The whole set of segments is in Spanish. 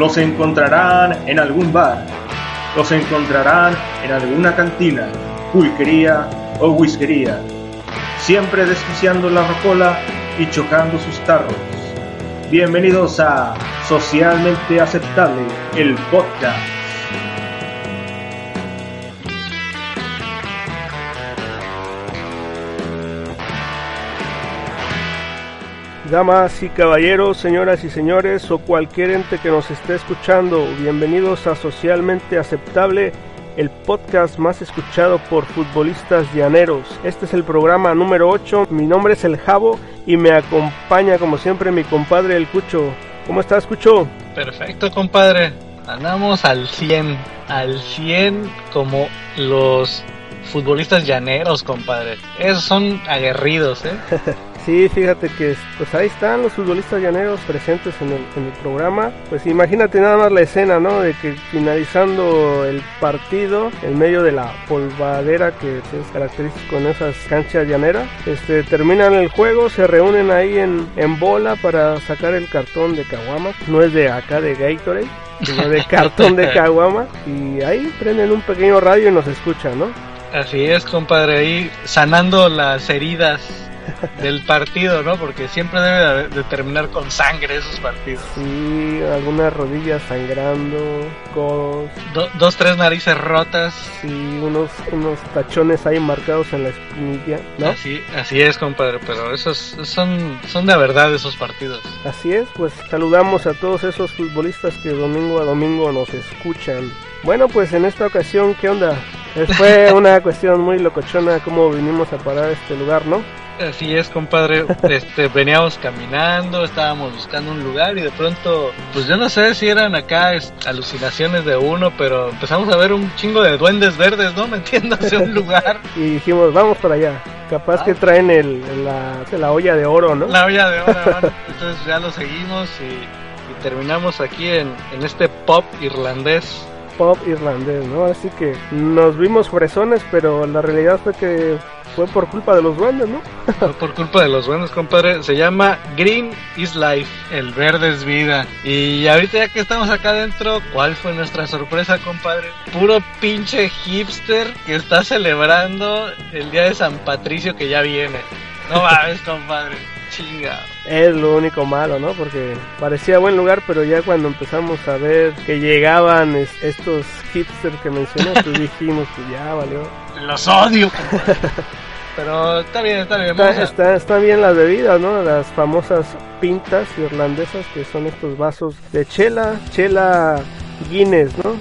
Los encontrarán en algún bar. Los encontrarán en alguna cantina, pulquería o whiskería. Siempre desquiciando la rocola y chocando sus tarros. Bienvenidos a Socialmente Aceptable, el podcast. Damas y caballeros, señoras y señores, o cualquier ente que nos esté escuchando, bienvenidos a Socialmente Aceptable, el podcast más escuchado por futbolistas llaneros. Este es el programa número 8, mi nombre es El Jabo y me acompaña como siempre mi compadre El Cucho. ¿Cómo estás, Cucho? Perfecto, compadre. Andamos al 100, al 100 como los futbolistas llaneros, compadre. Esos son aguerridos, ¿eh? Sí, fíjate que pues ahí están los futbolistas llaneros presentes en el, programa. Pues imagínate nada más la escena, ¿no? De que finalizando el partido, en medio de la polvadera que es característico en esas canchas llaneras, este, terminan el juego, se reúnen ahí en, bola para sacar el cartón de Caguama. No es de acá de Gatorade, de cartón de Caguama. Y ahí prenden un pequeño radio y nos escuchan, ¿no? Así es, compadre, ahí sanando las heridas del partido, ¿no? Porque siempre debe de terminar con sangre esos partidos. Sí, algunas rodillas sangrando, codos. dos, tres narices rotas. Sí, unos, unos tachones ahí marcados en la espinilla, ¿no? Así, así es, compadre, pero esos son, son de verdad esos partidos. Así es, pues saludamos a todos esos futbolistas que domingo a domingo nos escuchan. Bueno, pues en esta ocasión, ¿qué onda? Fue una cuestión muy locochona cómo vinimos a parar este lugar, ¿no? Así es, compadre. Este, veníamos caminando, estábamos buscando un lugar y de pronto, pues yo no sé si eran acá alucinaciones de uno, pero empezamos a ver un chingo de duendes verdes, ¿no? Metiéndose en un lugar. y dijimos, vamos para allá. Capaz que ah. traen el, la, la, olla de oro, ¿no? La olla de oro, Entonces ya lo seguimos y, terminamos aquí en, en este pop irlandés pop irlandés, ¿no? Así que nos vimos fresones, pero la realidad fue que fue por culpa de los duendes, ¿no? Fue por culpa de los duendes, compadre. Se llama Green is Life, el verde es vida. Y ahorita ya que estamos acá adentro, ¿cuál fue nuestra sorpresa, compadre? Puro pinche hipster que está celebrando el día de San Patricio que ya viene. No mames, compadre. Chinga. Es lo único malo, ¿no? Porque parecía buen lugar, pero ya cuando empezamos a ver que llegaban estos hipsters que mencioné, pues dijimos, pues ya valió. Los odio, Pero está bien, está bien. Está, está, bien las bebidas, ¿no? Las famosas pintas irlandesas que son estos vasos de chela, chela Guinness, ¿no?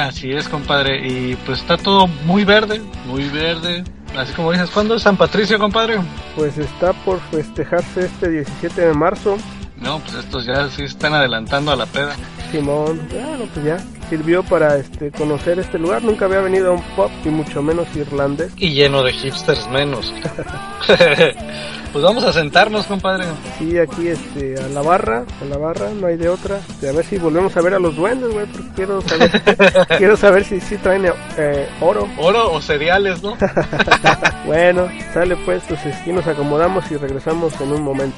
Así es, compadre. Y pues está todo muy verde, muy verde. Así como dices, ¿cuándo es San Patricio, compadre? Pues está por festejarse este 17 de marzo. No, pues estos ya sí están adelantando a la peda. Simón, bueno, pues ya sirvió para este conocer este lugar. Nunca había venido a un pop y mucho menos irlandés. Y lleno de hipsters menos. pues vamos a sentarnos, compadre. Sí, aquí este a la barra, a la barra, no hay de otra. A ver si volvemos a ver a los duendes, güey, porque quiero saber quiero saber si sí traen eh, oro. Oro o cereales, ¿no? bueno, sale pues, pues aquí nos acomodamos y regresamos en un momento.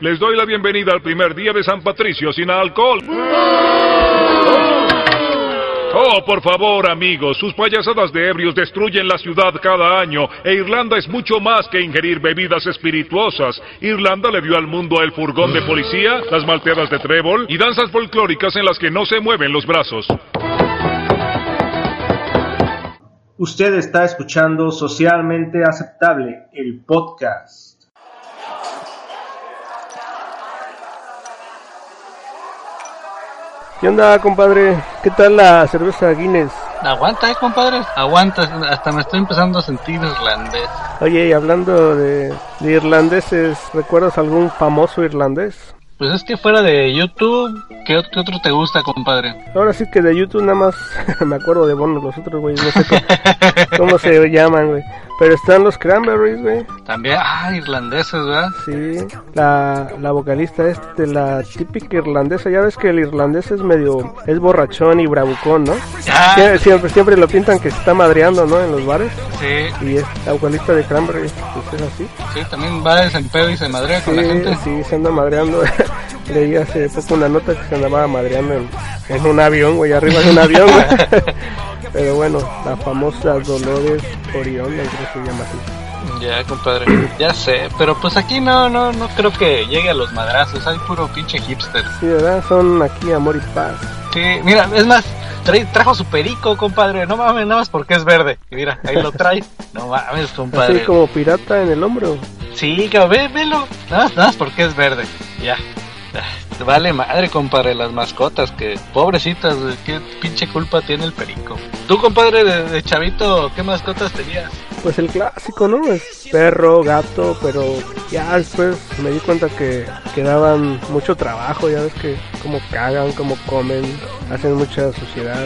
Les doy la bienvenida al primer día de San Patricio sin alcohol. Oh, por favor, amigos, sus payasadas de ebrios destruyen la ciudad cada año e Irlanda es mucho más que ingerir bebidas espirituosas. Irlanda le dio al mundo el furgón de policía, las malteadas de trébol y danzas folclóricas en las que no se mueven los brazos. Usted está escuchando Socialmente Aceptable, el podcast. ¿Qué onda, compadre? ¿Qué tal la cerveza Guinness? Aguanta, eh, compadre. Aguanta. Hasta me estoy empezando a sentir irlandés. Oye, y hablando de, irlandeses, ¿recuerdas algún famoso irlandés? Pues es que fuera de YouTube, ¿qué, qué otro te gusta, compadre? Ahora sí que de YouTube nada más me acuerdo de Bono, los otros, güey, no sé cómo, cómo se llaman, güey. Pero están los Cranberries, güey. También, ah, irlandeses, ¿verdad? Sí, la, la vocalista es de la típica irlandesa. Ya ves que el irlandés es medio, es borrachón y bravucón, ¿no? Ah, Sie- Siempre, siempre lo pintan que se está madreando, ¿no? En los bares. sí, Y es la vocalista de Cranberries, pues es así. sí, también va de pedo y se madrea con la Sí, gente. sí, se anda madreando. Leí hace poco una nota que se andaba madreando en, en un avión, güey, arriba de un avión, güey. Pero bueno, la famosa Dolores Orión, creo que se llama así. Ya, compadre, ya sé, pero pues aquí no, no, no creo que llegue a los madrazos, hay puro pinche hipster. Sí, ¿verdad? Son aquí amor y paz. Sí, mira, es más, trajo su perico, compadre, no mames, nada más porque es verde. Y mira, ahí lo trae. No mames, compadre. Así como pirata en el hombro. Sí, cabrón, ve, velo. Nada, más- nada más porque es verde. Ya. Vale madre, compadre, las mascotas, que pobrecitas, qué pinche culpa tiene el perico. Tú, compadre, de, de chavito, ¿qué mascotas tenías? Pues el clásico, ¿no? Es perro, gato, pero ya después me di cuenta que, que daban mucho trabajo, ya ves que como cagan, como comen, hacen mucha suciedad.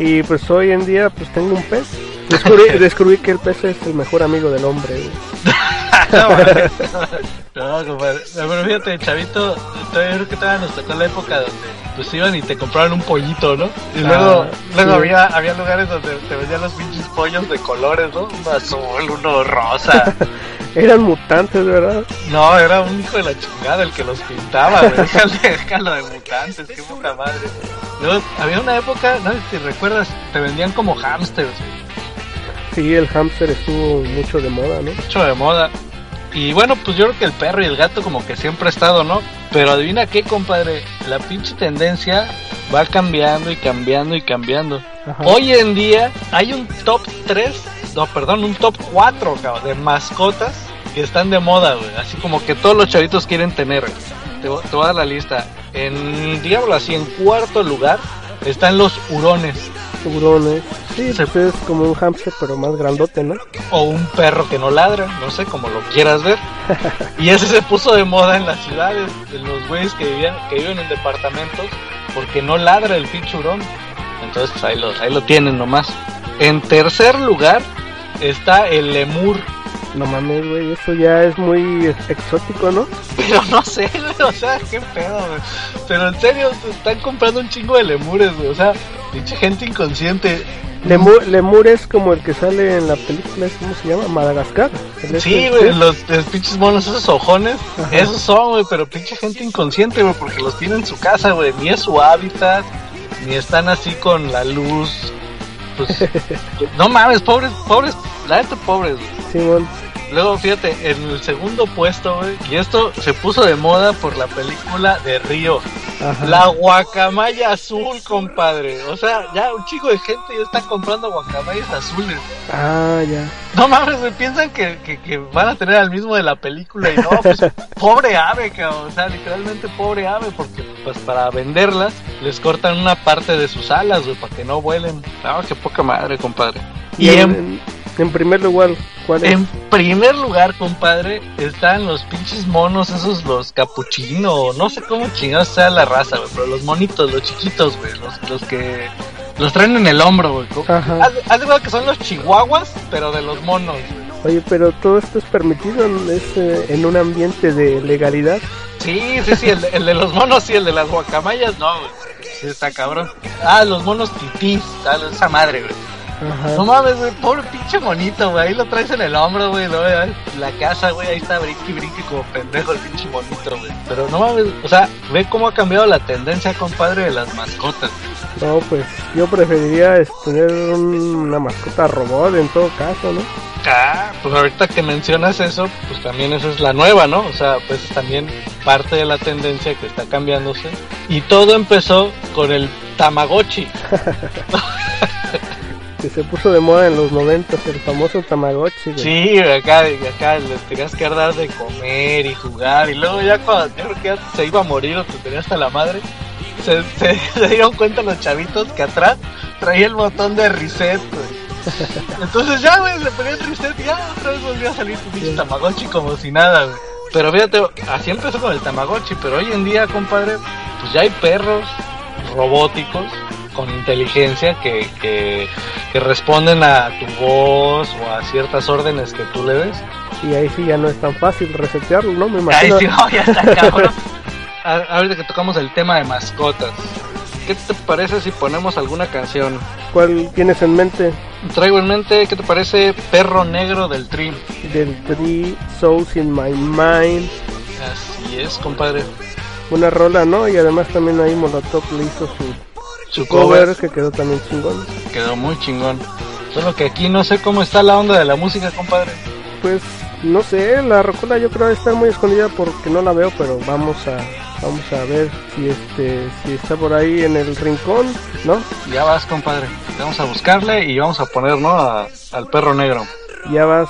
Y pues hoy en día pues tengo un pez. Descubrí, descubrí que el pez es el mejor amigo del hombre. güey. No, compadre. No, Pero fíjate, chavito, todavía creo que todavía nos tocó la época donde pues iban y te compraban un pollito, ¿no? Y luego, Ah, luego sí. había, había lugares donde te vendían los pinches pollos de colores, ¿no? Uno azul, uno rosa. Eran mutantes, ¿verdad? No, era un hijo de la chingada el que los pintaba, güey. Déjalo de mutantes, qué puta madre. Luego, había una época, no sé si recuerdas, te vendían como hamsters, Sí, el hámster estuvo mucho de moda, ¿no? mucho de moda. Y bueno, pues yo creo que el perro y el gato como que siempre ha estado, ¿no? Pero adivina qué, compadre, la pinche tendencia va cambiando y cambiando y cambiando. Ajá. Hoy en día hay un top 3, no, perdón, un top 4, cabrón, de mascotas que están de moda, güey. Así como que todos los chavitos quieren tener. Te, te voy a dar la lista. En, digámoslo así, en cuarto lugar están los hurones. Tiburones. Sí, Se- pues es como un hámster, pero más grandote, ¿no? o un perro que no ladra, no sé, como lo quieras ver. Y ese se puso de moda en las ciudades, en los güeyes que vivían, que viven en departamentos, porque no ladra el pinche hurón. Entonces pues, ahí lo, ahí lo tienen nomás. En tercer lugar está el lemur. No mames, güey, eso ya es muy exótico, ¿no? Pero no sé, güey, o sea, qué pedo, güey. Pero en serio, se están comprando un chingo de lemures, güey. O sea, pinche gente inconsciente. Lemur, lemur es como el que sale en la película, ¿cómo se llama? Madagascar. El Sí, este, güey, los, los pinches monos, esos ojones, Ajá. esos son, güey, pero pinche gente inconsciente, güey, porque los tiene en su casa, güey, ni es su hábitat, ni están así con la luz, pues, no mames, pobres, pobres, la neta pobres. Simón. Luego, fíjate, en el segundo puesto, güey, y esto se puso de moda por la película de Río, Ajá. la guacamaya azul, compadre, o sea, ya un chico de gente ya está comprando guacamayas azules. Ah, ya. No mames, me piensan que, que, que van a tener al mismo de la película y no, pues pobre ave, cabrón, o sea, literalmente pobre ave, porque pues para venderlas les cortan una parte de sus alas, güey, para que no vuelen. No, qué poca madre, compadre. Y Y en, en, en- primer lugar, ¿cuál es? en primer lugar, compadre, están los pinches monos, esos los capuchino, no sé cómo chingados sea la raza, güey, pero los monitos, los chiquitos, güey, los, los que los traen en el hombro, güey. Haz, haz de que son los chihuahuas, pero de los monos, güey. Oye, pero todo esto es permitido en, es, eh, en un ambiente de legalidad. Sí, sí, sí, el, de- el de los monos y el de las guacamayas, no, güey. Sí, está cabrón. Ah, los monos titís, ah, esa madre, güey. Ajá. No mames, güey, pobre pinche monito, güey. Ahí lo traes en el hombro, güey. en la casa, güey, ahí está brinque y brinque como pendejo el pinche monito, güey. Pero no mames, o sea, ve cómo ha cambiado la tendencia, compadre, de las mascotas. No, pues yo preferiría es, tener un- una mascota robot en todo caso, ¿no? Ah, pues ahorita que mencionas eso, pues también esa es la nueva, ¿no? O sea, pues también parte de la tendencia que está cambiándose. Y todo empezó con el Tamagotchi. Que se puso de moda en los 90, el famoso Tamagotchi. güey. Sí, acá, acá les tenías que dar de comer y jugar. Y luego ya cuando yo creo que se iba a morir o te tenía hasta la madre, se, se, se dieron cuenta los chavitos que atrás traía el botón de reset, güey. Entonces ya, güey, le ponía el reset y ya otra vez volvió a salir tu pinche Tamagotchi como si nada, güey. Pero fíjate, así empezó con el Tamagotchi, pero hoy en día, compadre, pues ya hay perros robóticos con inteligencia que, que, que responden a tu voz o a ciertas órdenes que tú le des. Y ahí sí ya no es tan fácil resetearlo, ¿no? Me Ahí imagino. sí, no, ya está cabrón. Ahorita que tocamos el tema de mascotas, ¿qué te parece si ponemos alguna canción? ¿Cuál tienes en mente? Traigo en mente, ¿qué te parece Perro Negro del Tri? Del Three Souls in My Mind. Así es, compadre. Una rola, ¿no? Y además también ahí Molotov le hizo su, Su cover, que quedó también chingón. quedó muy chingón. Solo que aquí no sé cómo está la onda de la música, compadre. Pues no sé, la rocola yo creo que está muy escondida porque no la veo, pero vamos a vamos a ver si este si está por ahí en el rincón, ¿no? Ya vas, compadre. Vamos a buscarle y vamos a poner, ¿no? A- al perro negro. Ya vas.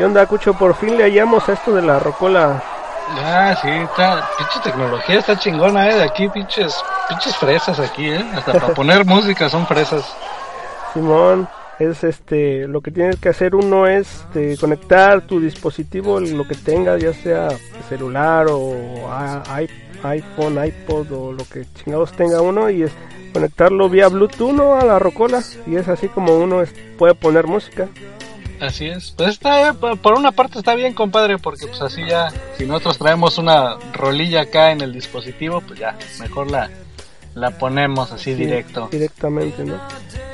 ¿Qué onda, Cucho? Por fin le hallamos a esto de la rocola. Ah, sí, está, pinche tecnología está chingona, eh, de aquí pinches, pinches fresas aquí, eh, hasta para poner música son fresas. Simón, es este, lo que tienes que hacer uno es este, conectar tu dispositivo, lo que tengas, ya sea celular o iPhone, iPod o lo que chingados tenga uno y es conectarlo vía Bluetooth ¿no? a la rocola y es así como uno es- puede poner música. Así es. Pues está, por por una parte está bien, compadre, porque pues así ya, si nosotros traemos una rolilla acá en el dispositivo, pues ya, mejor la, la ponemos así Sí, directo. Directamente, ¿no?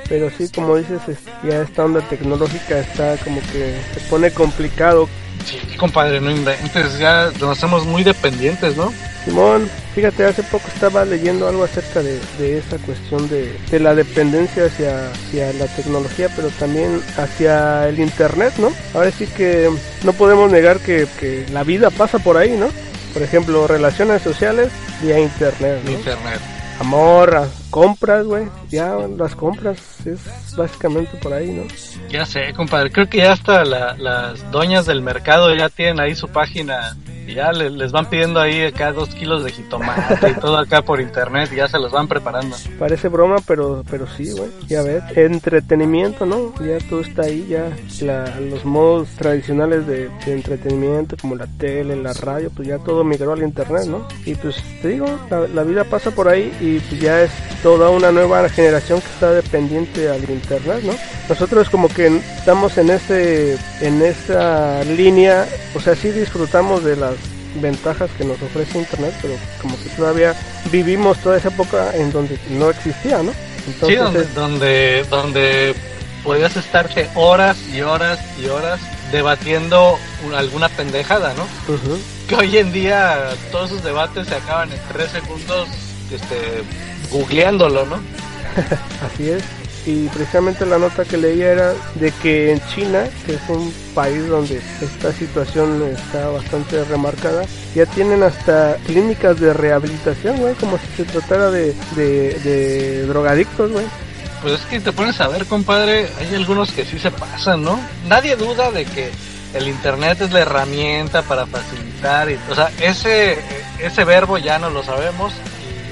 Pero sí, como dices, es- ya esta onda tecnológica está como que se pone complicado. Sí, compadre, no inventes, ya nos hacemos muy dependientes, ¿no? Simón, fíjate, hace poco estaba leyendo algo acerca de, de esa cuestión de, de la dependencia hacia, hacia la tecnología, pero también hacia el Internet, ¿no? Ahora sí que no podemos negar que, que la vida pasa por ahí, ¿no? Por ejemplo, relaciones sociales vía Internet, ¿no? Internet. Amor, compras, güey. Ya las compras es básicamente por ahí, ¿no? Ya sé, compadre. Creo que ya hasta la- las doñas del mercado ya tienen ahí su página. Ya le- les, van pidiendo ahí acá dos kilos de jitomate y todo acá por internet. Y ya se los van preparando. Parece broma, pero pero sí, güey. Ya entretenimiento, ¿no? Ya todo está ahí, ya la- los modos tradicionales de, entretenimiento como la tele, la radio, pues ya todo migró al internet, ¿no? Y pues te digo, la, vida pasa por ahí y pues ya es toda una nueva generación que está dependiente al internet, ¿no? Nosotros como que estamos en este en esta línea, o sea, sí disfrutamos de las ventajas que nos ofrece internet, pero como que todavía vivimos toda esa época en donde no existía, ¿no? Entonces, sí, donde, es- donde, donde podías estarte horas y horas y horas debatiendo un- alguna pendejada, ¿no? Que hoy en día todos esos debates se acaban en tres segundos este, googleándolo, ¿no? así es. Y precisamente la nota que leía era de que en China, que es un país donde esta situación está bastante remarcada, ya tienen hasta clínicas de rehabilitación, güey, como si se tratara de, de, de drogadictos, güey. Pues es que te pones a ver, compadre, hay algunos que sí se pasan, ¿no? Nadie duda de que el internet es la herramienta para facilitar, y, o sea, ese, ese verbo ya no lo sabemos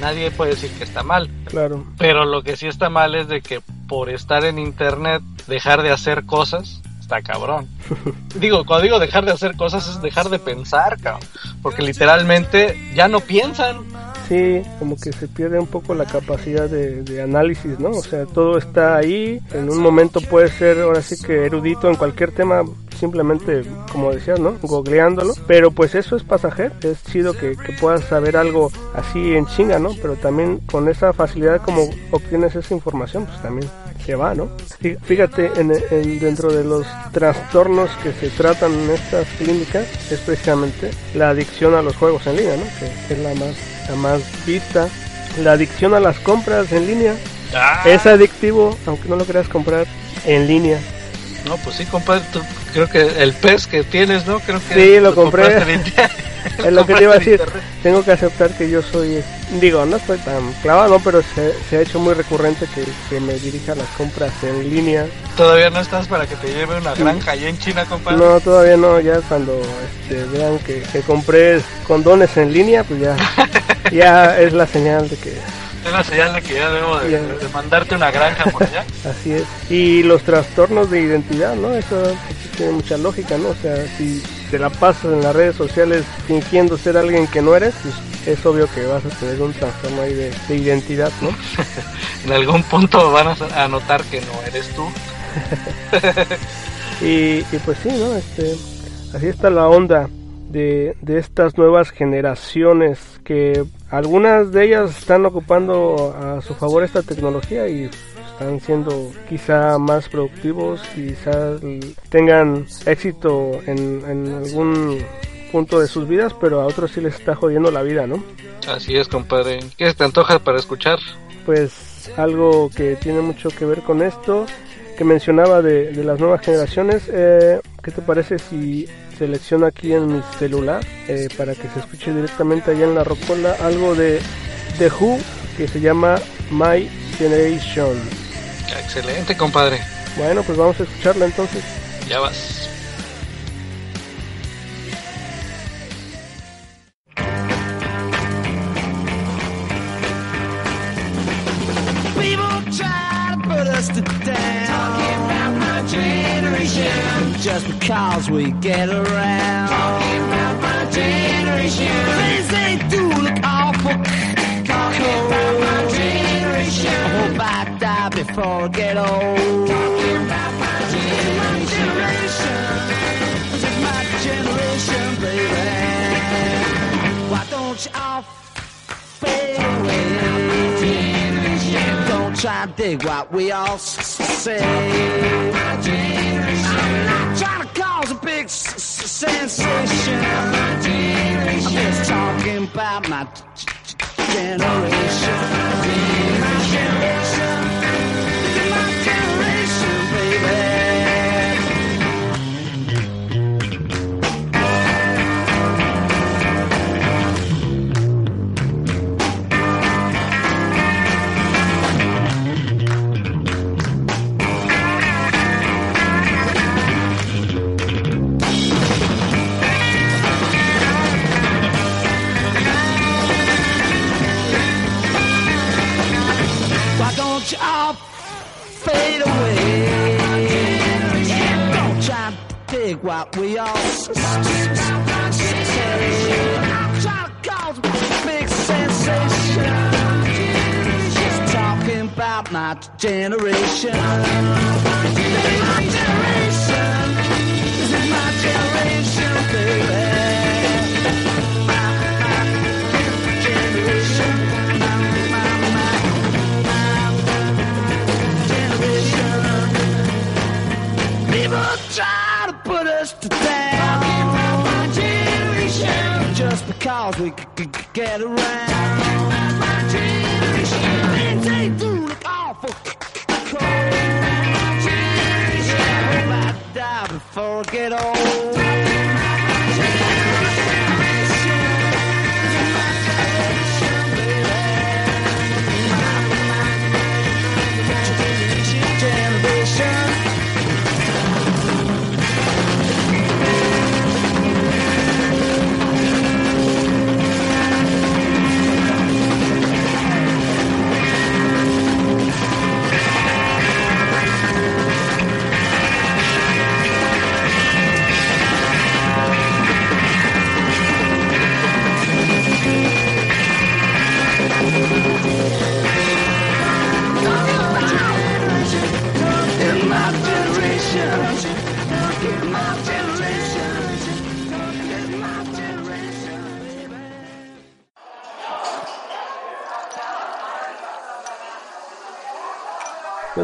nadie puede decir que está mal. Claro. Pero lo que sí está mal es de que por estar en internet dejar de hacer cosas está cabrón. digo, cuando digo dejar de hacer cosas es dejar de pensar, cabrón. Porque literalmente ya no piensan. Sí, como que se pierde un poco la capacidad de, de análisis, ¿no? O sea, todo está ahí. En un momento puede ser, ahora sí que erudito en cualquier tema, simplemente, como decías, ¿no? Googleándolo. Pero pues eso es pasajero. Es chido que, que puedas saber algo así en chinga, ¿no? Pero también con esa facilidad como obtienes esa información, pues también se va, ¿no? Fí- Fíjate, en, en- dentro de los trastornos que se tratan en estas clínicas es precisamente la adicción a los juegos en línea, ¿no? Que es la más, la más vista. La adicción a las compras en línea es adictivo, aunque no lo quieras comprar en línea. No, pues sí, compadre, tú- creo que el pez que tienes, ¿no? Creo que Sí, lo compré. en. Es lo que te iba a decir. Tengo que aceptar que yo soy, digo, no estoy tan clavado, ¿no? pero se, se ha hecho muy recurrente que, que me dirija las compras en línea. Todavía no estás para que te lleve una granja allá en China, compadre. No, todavía no, ya cuando este, vean que, que compré condones en línea, pues ya, ya es la señal de que Es la señal de que ya debo de, Ya. de mandarte una granja por allá. así es. Y los trastornos de identidad, ¿no? Eso tiene mucha lógica, ¿no? O sea, si te la pasas en las redes sociales fingiendo ser alguien que no eres, pues es obvio que vas a tener un trastorno ahí de, de identidad, ¿no? En algún punto van a, a notar que no eres tú. Y, y pues sí, ¿no? Este, así está la onda de, de estas nuevas generaciones que algunas de ellas están ocupando a su favor esta tecnología y están siendo quizá más productivos, quizás tengan éxito en, en algún punto de sus vidas, pero a otros sí les está jodiendo la vida, ¿no? Así es, compadre. ¿Qué te antoja para escuchar? pues algo que tiene mucho que ver con esto que mencionaba de, de las nuevas generaciones eh, ¿qué te parece si selecciono aquí en mi celular eh, para que se escuche directamente allá en la rocola algo de The Who que se llama My Generation Excelente, compadre. bueno pues vamos a escucharla entonces Ya vas. Just because we get around. Talking about my generation. Things they do look awful. Talking about my generation. I hope I die before I get old. Talking about my generation. This is my generation, baby. Why don't you all fade away? Don't try to dig what we all say. Trying to cause a big s- s- sensation. I'm just talking about my generation. What we all say. A big sensation. Just talking about my generation. My generation. This is my generation, baby. to town. My generation. Just because we could get around. My generation. And they do look awful cold. My generation. I hope I die before I get old.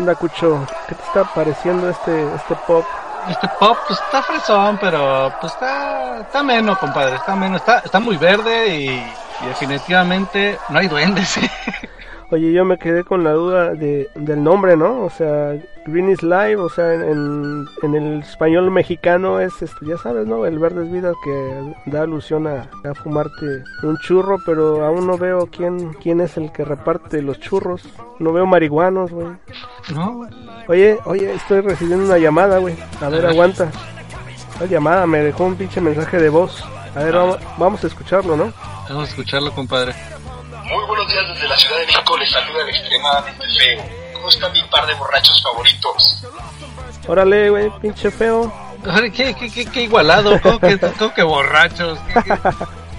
Onda? ¿Qué te está pareciendo este, este pop? Este pop pues, está fresón, pero pues está, está menos, compadre. Está menos, está, está muy verde y, y definitivamente no hay duendes. Oye, yo me quedé con la duda de, del nombre, ¿no? O sea, Green is Life, o sea, en, en, el español mexicano es, este, ya sabes, ¿no? El verde es vida que da alusión a, a fumarte un churro, pero aún no veo quién, quién es el que reparte los churros. No veo marihuanos, güey. ¿No? Oye, oye, estoy recibiendo una llamada, güey. A ver, aguanta. La llamada me dejó un pinche mensaje de voz. A ver, vamos, vamos a escucharlo, ¿no? Vamos a escucharlo, compadre. Muy buenos días desde la Ciudad de México, les saluda el extremadamente feo. ¿Cómo está mi par de borrachos favoritos? Órale, güey, pinche feo. ¿Qué, qué, qué, qué igualado? ¿Cómo que, cómo que borrachos? ¿Qué- qué?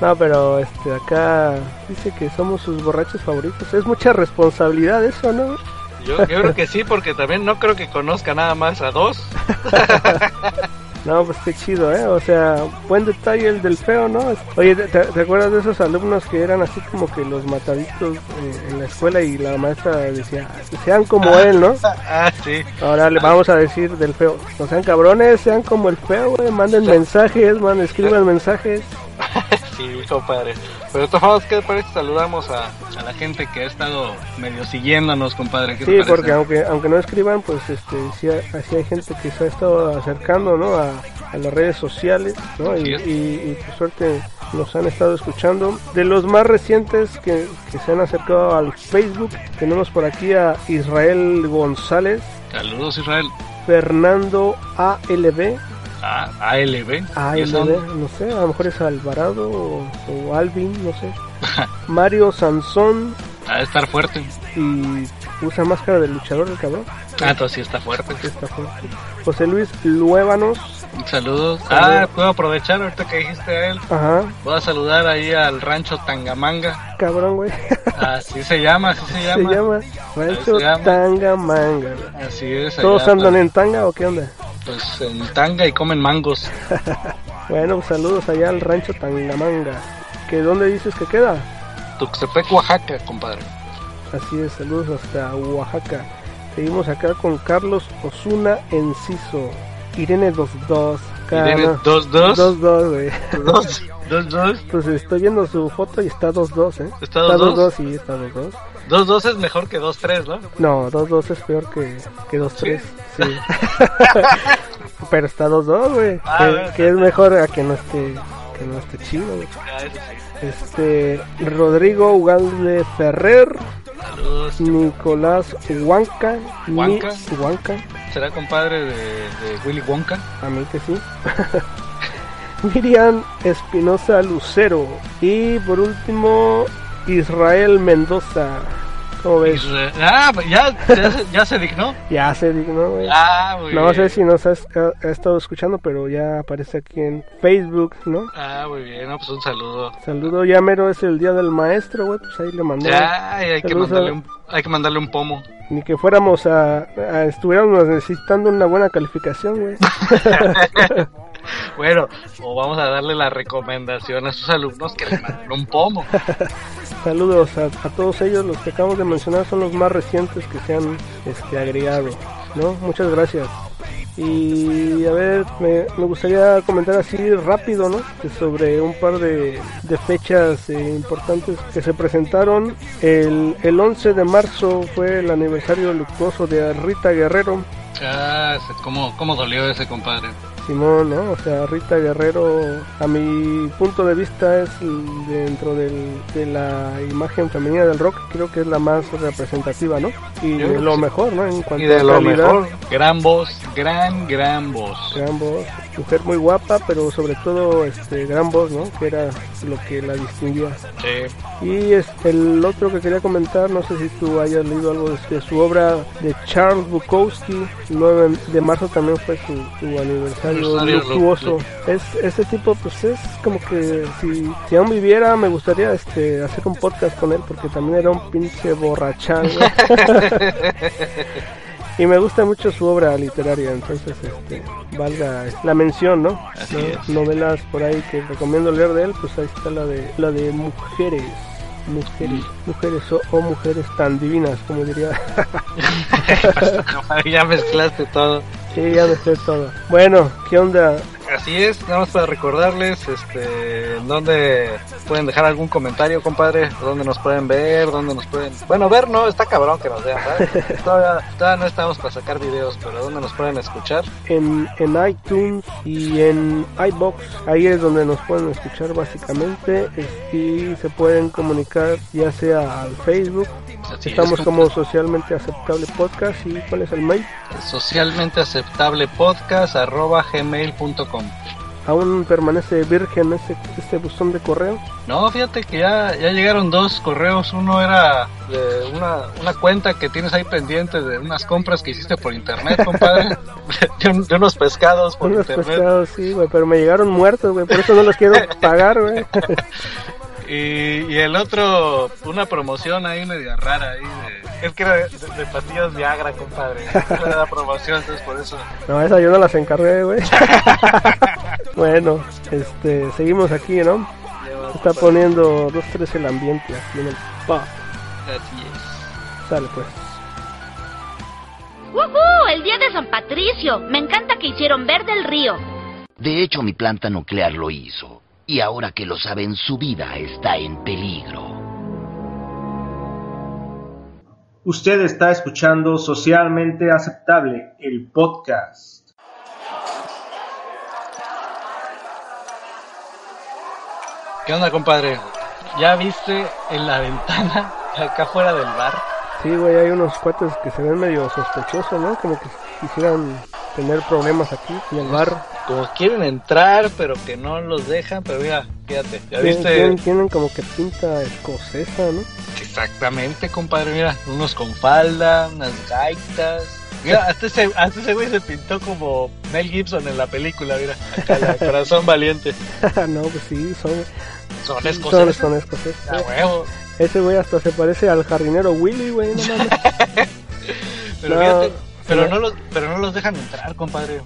No, pero este acá dice que somos sus borrachos favoritos. Es mucha responsabilidad eso, ¿no? Yo, yo creo que sí, porque también no creo que conozca nada más a dos. No, pues qué chido, ¿eh? O sea, buen detalle el del feo, ¿no? Oye, ¿te, te acuerdas de esos alumnos que eran así como que los mataditos eh, en la escuela y la maestra decía, sean como él, ¿no? Ah, sí. Ahora le vamos a decir del feo, no sean cabrones, sean como el feo, güey, manden mensajes, man, escriban mensajes. Sí, compadre. Pero formas, ¿qué te parece? Saludamos a, a la gente que ha estado medio siguiéndonos, compadre. ¿Qué Sí, porque aunque aunque no escriban, pues este sí, hay- así hay gente que se ha estado acercando, ¿no? A, a las redes sociales, ¿no? Y, por suerte nos han estado escuchando. De los más recientes que, que se han acercado al Facebook, tenemos por aquí a Israel González, Saludos, Israel. Fernando ALB, A ALB. ALB, no sé, a lo mejor es Alvarado o, o Alvin, no sé. Mario Sansón Ha de estar fuerte. y usa máscara de luchador el cabrón. Ah, entonces sí está fuerte. Está fuerte. José Luis Luébanos, Saludos. Ah, puedo aprovechar ahorita que dijiste a él. ajá, Voy a saludar ahí al rancho Tangamanga. cabrón, güey. Así se llama, así se Se llama. llama Rancho Se llama. Tangamanga. Así es. ¿Todos andan en tanga o qué onda? Pues en tanga y comen mangos. Bueno, pues saludos allá al Rancho Tangamanga. ¿Que dónde dices que queda? Tuxtepec, Oaxaca, compadre. Así es, saludos hasta Oaxaca. Seguimos acá con Carlos Osuna Enciso. Irene 22. Irene Cara, 22. 22, güey. Dos. Dos, dos. Pues estoy viendo su foto y está 2-2, ¿eh? ¿Está 2-2? 2-2, sí, está 2-2. Dos, dos es mejor que dos, tres, ¿no? No, 2-2 es peor que, que 2-3, sí. Pero está 2-2, güey. Ah, que, bueno. que es mejor a que no esté, que no esté chido, güey. Ah, sí. Este, Rodrigo Ugalde Ferrer, Saludos. Nicolás Huanca, ¿Huanca? Huanca, ¿Será compadre de, de Willy Wonka? a mí que sí. Miriam Espinosa Lucero. Y por último, Israel Mendoza. ¿Cómo ves? Ah, ya, ya, se- ya se dignó. Ya se dignó, güey. Ah, muy No bien. sé si nos has ha, ha estado escuchando, pero ya aparece aquí en Facebook, ¿no? Ah, muy bien. No, pues un saludo. Saludo, ya mero es el día del maestro, güey, pues ahí le mandé. Ya, hay que mandarle un, hay que mandarle un pomo. Ni que fuéramos a, a- estuviéramos necesitando una buena calificación, güey. Bueno, o vamos a darle la recomendación a sus alumnos que le manden un pomo. Saludos a, a todos ellos, los que acabamos de mencionar son los más recientes que se han este, agregado, ¿no? Muchas gracias. Y a ver, me, gustaría comentar así rápido, ¿no? Sobre un par de, fechas eh, importantes que se presentaron. El, el 11 de marzo fue el aniversario luctuoso de Rita Guerrero. Ah, ¿cómo, cómo dolió ese compadre? Simón, ¿no? O sea, Rita Guerrero, a mi punto de vista, es dentro del- de la imagen femenina del rock, creo que es la más representativa, ¿no? Y de lo mejor, ¿no? En cuanto Y de a lo calidad, mejor, gran voz, gran, gran voz. gran voz, mujer muy guapa, pero sobre todo, este, gran voz, ¿no? Que era lo que la distinguía. Sí. Y es el otro que quería comentar, no sé si tú hayas leído algo de, de su obra de Charles Bukowski, 9 de marzo también fue su, su aniversario Aniversario luctuoso. Es, ese tipo, pues es como que si, si aún viviera, me gustaría este hacer un podcast con él, porque también era un pinche borrachán. ¿no? Y me gusta mucho su obra literaria, entonces este, valga la mención, ¿no? Así ¿No? es. Novelas por ahí que recomiendo leer de él, pues ahí está la de la de mujeres, mujeres, mujeres o, o mujeres tan divinas, como diría. ya mezclaste todo. sí, ya me sé todo. Bueno, ¿qué onda? Así es, nada más para recordarles, este, dónde pueden dejar algún comentario, compadre, dónde nos pueden ver, dónde nos pueden, bueno, ver no, está cabrón que nos vean, todavía, todavía no estamos para sacar videos, pero dónde nos pueden escuchar. En, en iTunes y en iBox, ahí es donde nos pueden escuchar básicamente y se pueden comunicar ya sea al Facebook, Así estamos es, como socialmente aceptable podcast y cuál es el mail. socialmente aceptable podcast arroba gmail.com. aún permanece virgen ese, este buzón de correo. No, fíjate que ya, ya llegaron dos correos. Uno era de una, una cuenta que tienes ahí pendiente de unas compras que hiciste por internet, compadre. de, un- de unos pescados por Unos internet. pescados, sí, güey, pero me llegaron muertos, güey, por eso no los quiero pagar, güey. Y, y el otro, una promoción ahí media rara. Ahí de, es que era de, de- de pastillas Viagra, compadre. Era la promoción, entonces por eso. No, esa yo no las encargué, güey. bueno, este, seguimos aquí, ¿no? Se está poniendo dos, tres el ambiente aquí en el pub. Así es. Sale, pues. ¡Woohoo! El día de San Patricio. Me encanta que hicieron verde el río. De hecho, mi planta nuclear lo hizo. Y ahora que lo saben, su vida está en peligro. Usted está escuchando Socialmente Aceptable, el podcast. ¿Qué onda, compadre? ¿Ya viste en la ventana acá fuera del bar? Sí, güey, hay unos cuates que se ven medio sospechosos, ¿no? Como que quisieran tener problemas aquí en el bar. Como quieren entrar, pero que no los dejan. Pero mira, fíjate, ¿ya viste? tienen- tienen como que pinta escocesa, ¿no? Exactamente, compadre, mira, unos con falda, unas gaitas. Mira, hasta ese, hasta ese güey se pintó como Mel Gibson en la película, mira, acá la corazón valiente. no, pues sí, son, Son escoceses. son escoceses. Huevo. Ese güey hasta se parece al jardinero Willy, güey, no mames. Pero No, fíjate, pero no los, pero no los dejan entrar, compadre.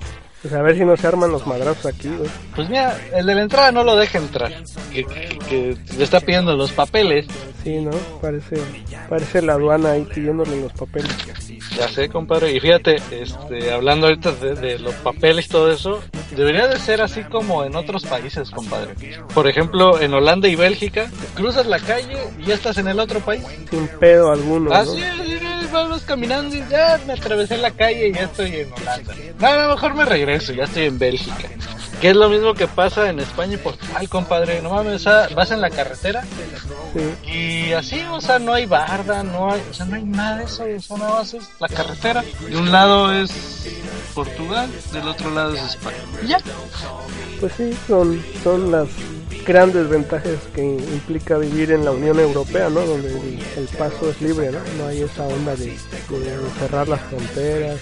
Pues a ver si no se arman los madrazos aquí, güey. Pues mira, el de la entrada no lo deja entrar. Que, que- que le está pidiendo los papeles. Sí, ¿no? Parece, parece la aduana ahí pidiéndole los papeles. Ya sé, compadre. Y fíjate, este, hablando ahorita de, de los papeles y todo eso, debería de ser así como en otros países, compadre. Por ejemplo, en Holanda y Bélgica, cruzas la calle y ya estás en el otro país. Sin pedo alguno. ¿no? Así es, sí, vamos caminando y ya me atravesé la calle y ya estoy en Holanda. No, a lo mejor me regreso, ya estoy en Bélgica. Que es lo mismo que pasa en España y Portugal, compadre. No mames, o sea, vas en la carretera Sí. y así, o sea, no hay barda, no hay, o sea, no hay nada de eso, o sea, nada más es la carretera. De un lado es Portugal, del otro lado es España. Y ya. Pues sí, son, son las grandes ventajas que implica vivir en la Unión Europea, ¿no? Donde el, paso es libre, ¿no? No hay esa onda de, cerrar las fronteras,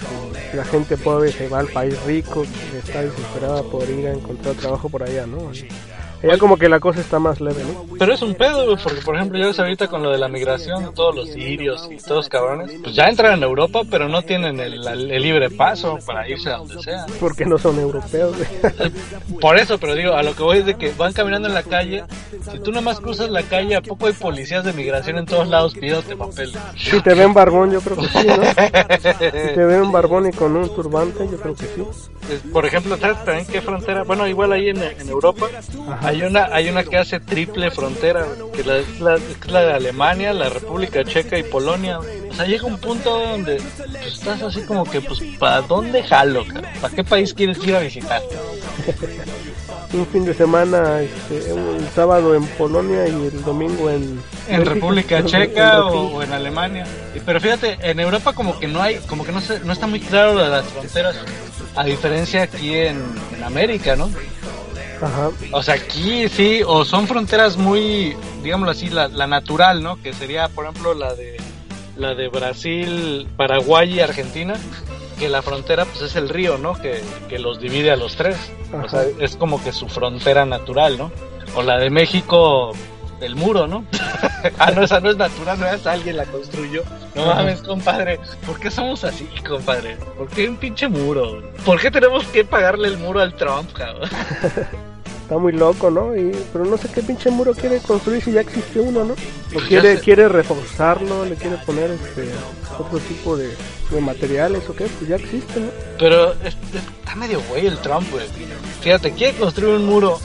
la gente pobre se va al país rico, está desesperada por ir a encontrar trabajo por allá, ¿no? Allá como que la cosa está más leve, ¿no? Pero es un pedo, güey, porque por ejemplo, ya ves ahorita con lo de la migración de todos los sirios y todos cabrones, pues ya entran en Europa, pero no tienen el, el libre paso para irse a donde sea. Porque no son europeos, güey. Por eso, pero digo, a lo que voy es de que van caminando en la calle, si tú nomás cruzas la calle, ¿a poco hay policías de migración en todos lados pidiéndote papeles? Si te ven barbón, yo creo que sí, ¿no? Si te ven barbón y con un turbante, yo creo que sí. Por ejemplo, ¿sabes también qué frontera? Bueno, igual ahí en, en Europa hay una hay una que hace triple frontera, que la, es la, es la de Alemania, la República Checa y Polonia. O sea, llega un punto donde pues, estás así como que, pues, ¿para dónde jalo? ¿Para qué país quieres ir a visitar? Un fin de semana, este, el sábado en Polonia y el domingo en... En. República Checa o, en Alemania. Pero fíjate, en Europa como que no hay, como que no, se, no está muy claro lo de las fronteras, a diferencia aquí en, en América, ¿no? Ajá. O sea, aquí sí, o son fronteras muy, digámoslo así, la, la natural, ¿no? Que sería, por ejemplo, la de la de Brasil, Paraguay y Argentina, que la frontera pues es el río, ¿no? Que, que los divide a los tres. O sea, es como que su frontera natural, ¿no? O la de México, el muro, ¿no? ah, no, esa no es natural, no es alguien la construyó. No mames, compadre. ¿Por qué somos así, compadre? ¿Por qué un pinche muro? ¿Por qué tenemos que pagarle el muro al Trump, cabrón? Está muy loco, ¿no? Y, pero no sé qué pinche muro quiere construir si ya existe uno, ¿no? O Pues ya quiere, quiere reforzarlo, le quiere poner este, otro tipo de, de materiales o qué, pues ya existe, ¿no? Pero es- es- está medio güey el Trump, güey. Fíjate, quiere construir un muro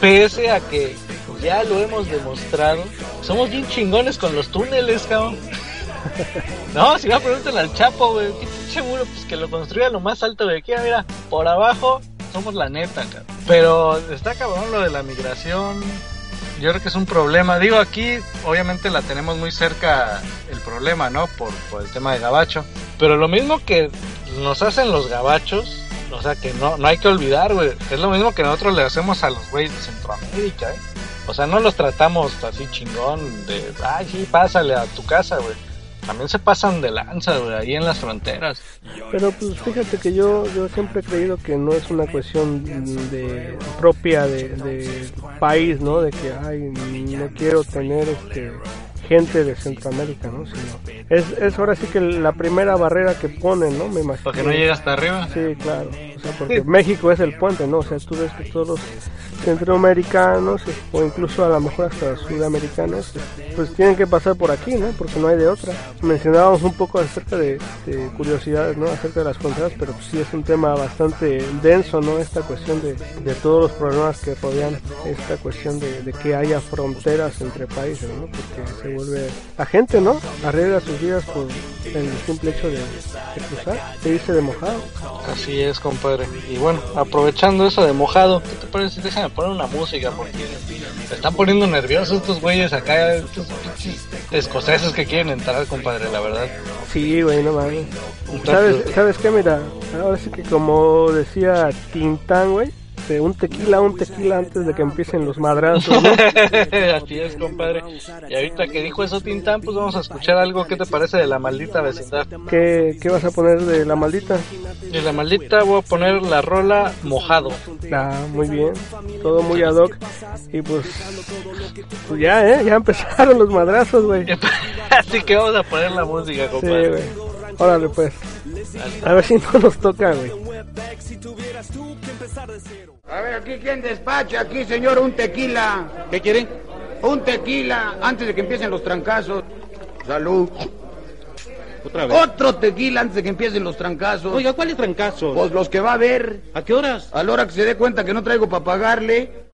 pese a que ya lo hemos demostrado. Somos bien chingones con los túneles, cabrón. No, si no, pregúntale al Chapo, güey. ¿Qué pinche muro? Pues que lo construya lo más alto de aquí. Mira, por abajo somos la neta, cabrón. Pero está cabrón lo de la migración. Yo creo que es un problema. Digo, aquí obviamente la tenemos muy cerca el problema, ¿no? Por, por el tema de Gabacho. Pero lo mismo que nos hacen los gabachos, o sea que no, no hay que olvidar, güey. Es lo mismo que nosotros le hacemos a los güeyes de Centroamérica, ¿eh? O sea, no los tratamos así chingón de, ay, sí, pásale a tu casa, güey. También se pasan de lanza, güey, ahí en las fronteras. Pero pues fíjate que yo, yo siempre he creído que no es una cuestión de propia de, de país, ¿no? De que, ay, no quiero tener este gente de Centroamérica, ¿no? Sino es, es ahora sí que la primera barrera que ponen, ¿no? Me imagino. Para que no llegue hasta arriba. Sí, claro. O sea, porque México es el puente, ¿no? O sea, tú ves que todos los centroamericanos o incluso a lo mejor hasta sudamericanos, pues tienen que pasar por aquí, ¿no? Porque no hay de otra. Mencionábamos un poco acerca de, de curiosidades, ¿no? Acerca de las fronteras, pero pues sí es un tema bastante denso, ¿no? Esta cuestión de, de todos los problemas que rodean esta cuestión de, de que haya fronteras entre países, ¿no? Porque se vuelve... La gente, ¿no? Arriesga sus vidas por el simple hecho de, cruzar, de irse de mojado. Así es, compadre. Y bueno, aprovechando eso de mojado, ¿qué te parece? Déjame poner una música porque se están poniendo nerviosos estos güeyes acá, estos escoceses que quieren entrar, compadre, la verdad. Sí, güey, no mames. ¿Sabes, ¿Sabes qué? Mira, ahora sí que como decía Tintán, güey, de un tequila, un tequila antes de que empiecen los madrazos, ¿no? Así es, compadre. Y ahorita que dijo eso Tintán, pues vamos a escuchar algo. ¿Qué te parece de la maldita vecindad? ¿Qué, qué vas a poner de la maldita? De la maldita voy a poner la rola mojado. Ah, muy bien, todo muy ad hoc. Y pues, pues ya, ¿eh? Ya empezaron los madrazos, güey. Así que vamos a poner la música, Sí, compadre. güey. Órale, pues. A ver si no nos toca, güey. A ver, aquí quién despacha, aquí señor, un tequila. ¿Qué quiere? Un tequila, antes de que empiecen los trancazos. Salud. Otra vez. Otro tequila antes de que empiecen los trancazos. Oiga, ¿cuáles trancazos? Pues los que va a haber. ¿A qué horas? A la hora que se dé cuenta que no traigo para pagarle.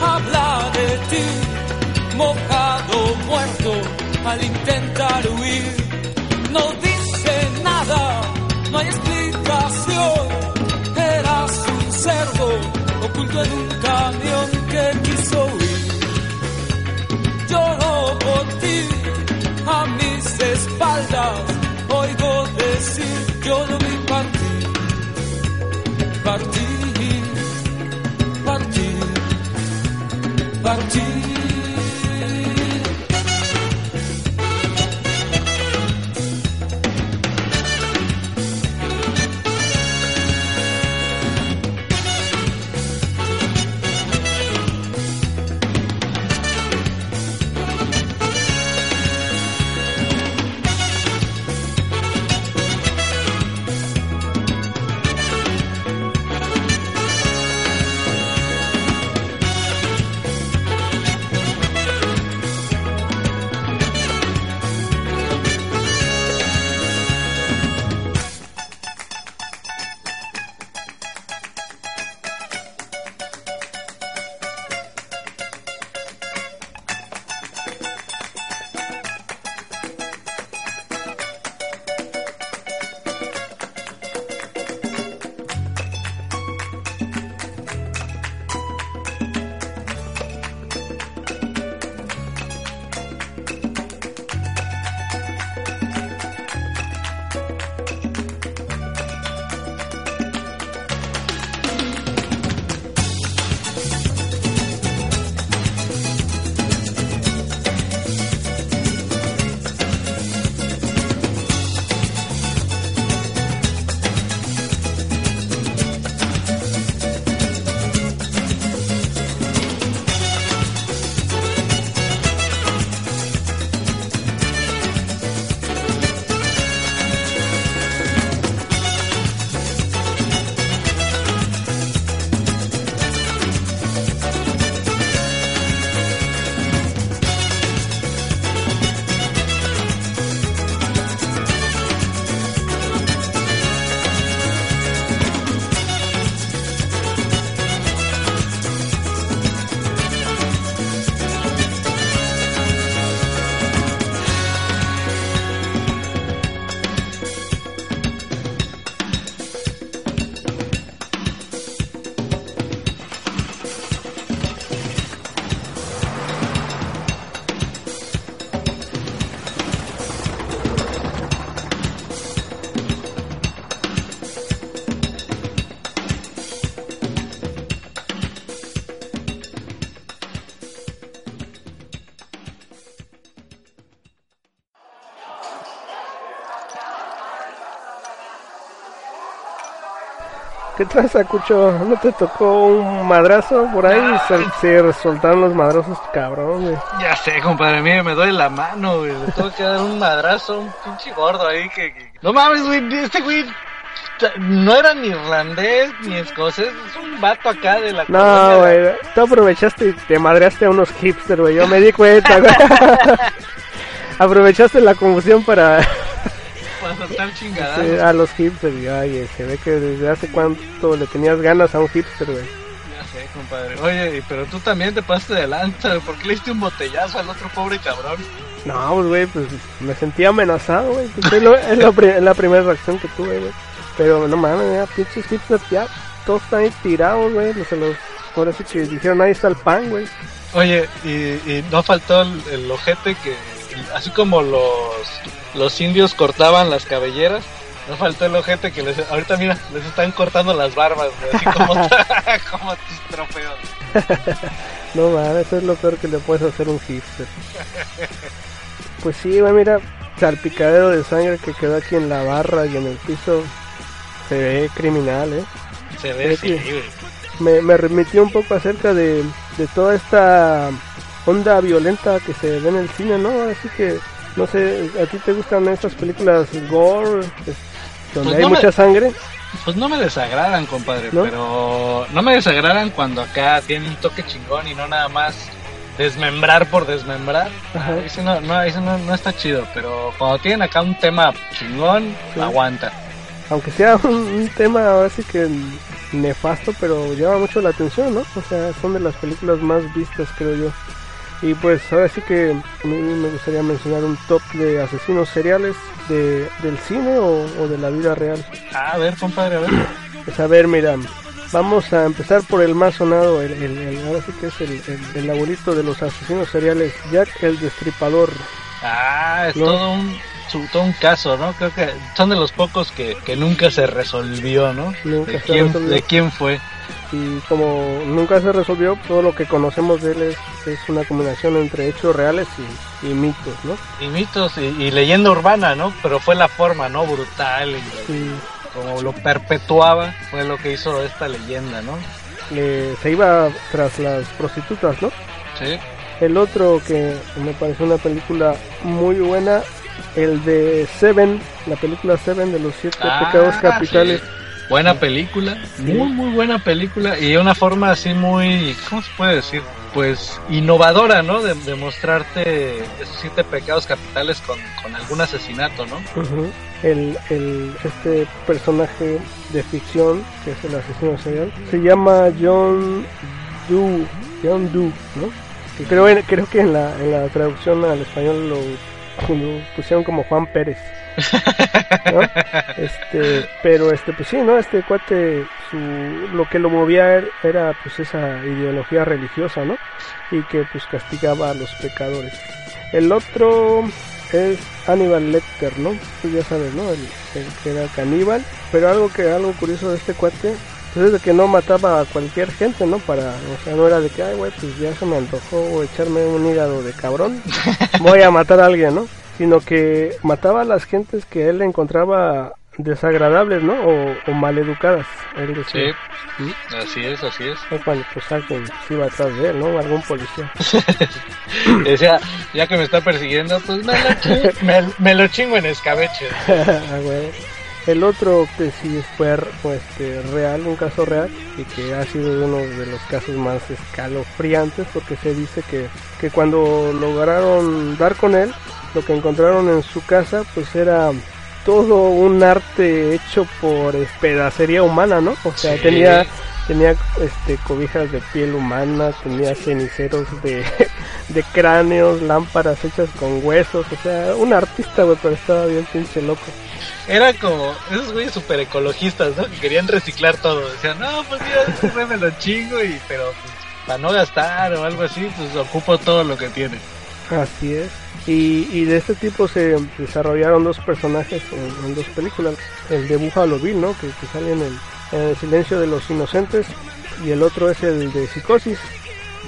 habla de ti, mojado, muerto, al intentar huir. No dice nada, no hay explicación, eras un cerdo oculto en un back to traza, Cucho? ¿No te tocó un madrazo por ahí? Se, se soltaron los madrazos, cabrón, güey. Ya sé, compadre, mire, me duele la mano, güey. Le tengo que dar un madrazo un pinche gordo ahí que... que- No mames, güey, este güey no era ni irlandés ni escocés, es un vato acá de la No, de- güey, tú aprovechaste y te madreaste a unos hipsters, güey. Yo me di cuenta, güey. aprovechaste la confusión para soltar chingadas. sí, a los hipsters. Ay, se ve que desde hace cuánto le tenías ganas a un hipster, güey. Ya sé, compadre. Oye, pero tú también te pasaste de lanza. ¿Por qué le diste un botellazo al otro pobre cabrón? No, pues, güey, pues me sentí amenazado, güey. Pues, es, la primera reacción que tuve, güey. Pero no mames, ya, pinches hipsters, ya, todos están ahí tirados, güey. Se los, ahora sí que dijeron, ahí está el pan, güey. Oye, y, y no faltó el, el ojete que, así como los, los indios cortaban las cabelleras, no faltó el ojete que les, ahorita mira, les están cortando las barbas, güey, así como, como tus trofeos. No mames, eso es lo peor que le puedes hacer a un hipster. Pues sí, güey, mira, salpicadero de sangre que quedó aquí en la barra y en el piso. Se ve criminal, eh. Se ve, Sí, sí, sí. güey. Me, me remitió un poco acerca de, de toda esta onda violenta que se ve en el cine, ¿no? Así que, no sé, ¿a ti te gustan estas películas gore? es- Donde Pues hay no me- mucha sangre. Pues no me desagradan, compadre, ¿No? pero no me desagradan cuando acá tiene un toque chingón y no nada más desmembrar por desmembrar. Ajá. Ahí sí no, no, sí no, no está chido, pero cuando tienen acá un tema chingón, Sí. aguanta. Aunque sea un, un tema ahora sí que nefasto, pero llama mucho la atención, ¿no? O sea, son de las películas más vistas, creo yo. Y pues ahora sí que a mí me gustaría mencionar un top de asesinos seriales de, del cine o, o de la vida real. A ver, compadre, a ver. Pues a ver, mira, vamos a empezar por el más sonado, el, el- el- ahora sí que es el, el- el abuelito de los asesinos seriales, Jack el Destripador. Ah, es ¿No? todo un su- todo un caso, ¿no? Creo que son de los pocos que, que nunca se resolvió, ¿no? Nunca de se quién, resolvió. de quién fue. Y como nunca se resolvió, todo lo que conocemos de él es, es una combinación entre hechos reales y, y mitos, ¿no? Y mitos y, y leyenda urbana, ¿no? Pero fue la forma, ¿no? Brutal y Y como lo perpetuaba fue lo que hizo esta leyenda, ¿no? le- se iba tras las prostitutas, ¿no? Sí. El otro que me pareció una película muy buena, el de Seven, la película Seven de los siete Ah, pecados capitales. sí. Buena película, muy muy buena película y una forma así muy, ¿cómo se puede decir? Pues innovadora, ¿no? De, de mostrarte esos siete pecados capitales con, con algún asesinato, ¿no? El, el, este personaje de ficción, que es el asesino serial, se llama John Doe, John Doe, ¿no? Que creo, creo que en la, en la traducción al español lo, lo pusieron como Juan Pérez. ¿no? Este, pero este, pues sí, ¿no? Este cuate, su, lo que lo movía er- era pues esa ideología religiosa, ¿no? Y que pues castigaba a los pecadores. El otro es Hannibal Lecter, ¿no? Tú ya sabes, ¿no? El, el que era caníbal. Pero algo que algo curioso de este cuate pues es de que no mataba a cualquier gente, ¿no? Para, o sea, no era de que, ay, güey, pues ya se me antojó echarme un hígado de cabrón. Voy a matar a alguien, ¿no? Sino que mataba a las gentes que él encontraba desagradables, ¿no? O, o maleducadas. Él Sí, decía. ¿Mm? así es, así es. O cuando pues alguien se iba atrás de él, ¿no? Algún policía. Decía, ya que me está persiguiendo, pues me lo, me, me lo chingo en escabeche. Ah, güey. El otro que sí fue pues, este, real, un caso real, y que ha sido uno de los casos más escalofriantes, porque se dice que, que cuando lograron dar con él, lo que encontraron en su casa, pues era todo un arte hecho por pedacería humana, ¿no? O sea, Sí. tenía tenía este cobijas de piel humana, tenía ceniceros de, de cráneos, lámparas hechas con huesos, o sea, un artista, güey, pero estaba bien pinche loco. Era como esos güeyes super ecologistas, ¿no? Que querían reciclar todo. Decían, no, pues mira, este me lo chingo, y, pero pues, para no gastar o algo así, pues ocupo todo lo que tiene. Así es. Y, y de este tipo se desarrollaron dos personajes en, en dos películas. El de Buffalo Bill, ¿no? Que, que sale en el, en el silencio de los inocentes. Y el otro es el de Psicosis,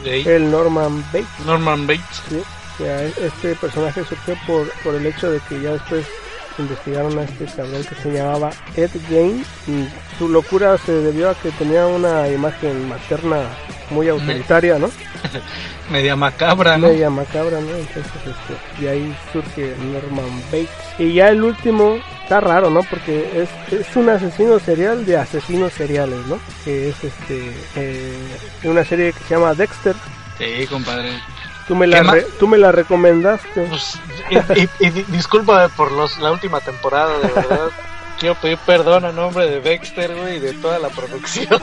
el Norman Bates. Norman Bates. ¿sí? O sea, este personaje surgió por, por el hecho de que ya después investigaron a este cabrón que se llamaba Ed Gein y su locura se debió a que tenía una imagen materna muy autoritaria, ¿no? Media macabra, ¿no? Media macabra, ¿no? Entonces, este, y ahí surge Norman Bates. Y ya el último está raro, ¿no? Porque es, es un asesino serial de asesinos seriales, ¿no? Que es este eh, una serie que se llama Dexter. Sí, compadre. Tú me la, re- tú me la recomendaste. Pues, y, y- y di- disculpa por los, la última temporada, de verdad. Quiero pedir perdón a nombre de Dexter, güey, y de toda la producción.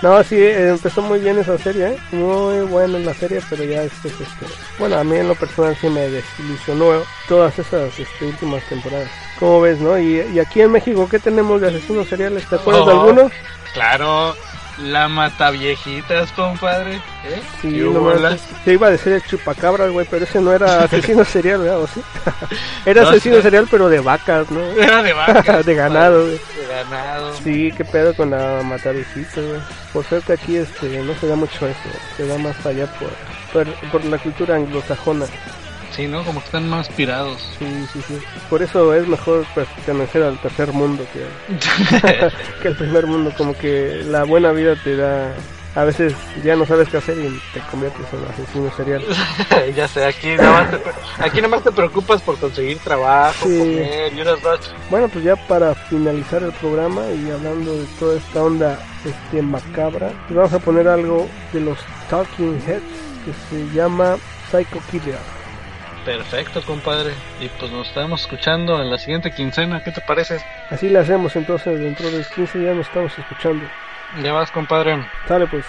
No, sí, eh, empezó muy bien esa serie, ¿eh? muy buena la serie, pero ya este, este, bueno, a mí en lo personal sí me desilusionó todas esas este, últimas temporadas. ¿Cómo ves, no? Y, y aquí en México, ¿qué tenemos de asesinos seriales? ¿Te acuerdas de Oh, algunos? Claro, la mata viejitas, compadre. ¿Eh? Sí. Yo iba a decir el chupacabras, güey, pero ese no era asesino serial, ¿verdad? ¿O sí? era No asesino serial, pero de vacas, ¿no? Era de vacas, de ganado, güey. De ganado. Sí, qué pedo con la matavisitas, güey. Por suerte aquí este, no se da mucho eso, se da más allá por, por, por la cultura anglosajona. Sí, ¿no? Como que están más pirados. Sí, sí, sí. Por eso es mejor pertenecer al tercer mundo que, que al primer mundo. Como que la buena vida te da... A veces ya no sabes qué hacer y te conviertes en asesino serial. ya sé, aquí nada, más te, aquí nada más te preocupas por conseguir trabajo, Sí. comer y unas noches. Bueno, pues ya para finalizar el programa y hablando de toda esta onda este macabra, pues vamos a poner algo de los Talking Heads que se llama Psycho Killer. Perfecto, compadre. Y pues nos estamos escuchando en la siguiente quincena. ¿Qué te parece? Así le hacemos entonces, dentro de 15 días nos estamos escuchando. Ya vas, compadre. Sale pues.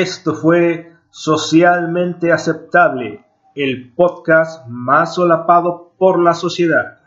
Esto fue Socialmente Aceptable, el podcast más solapado por la sociedad.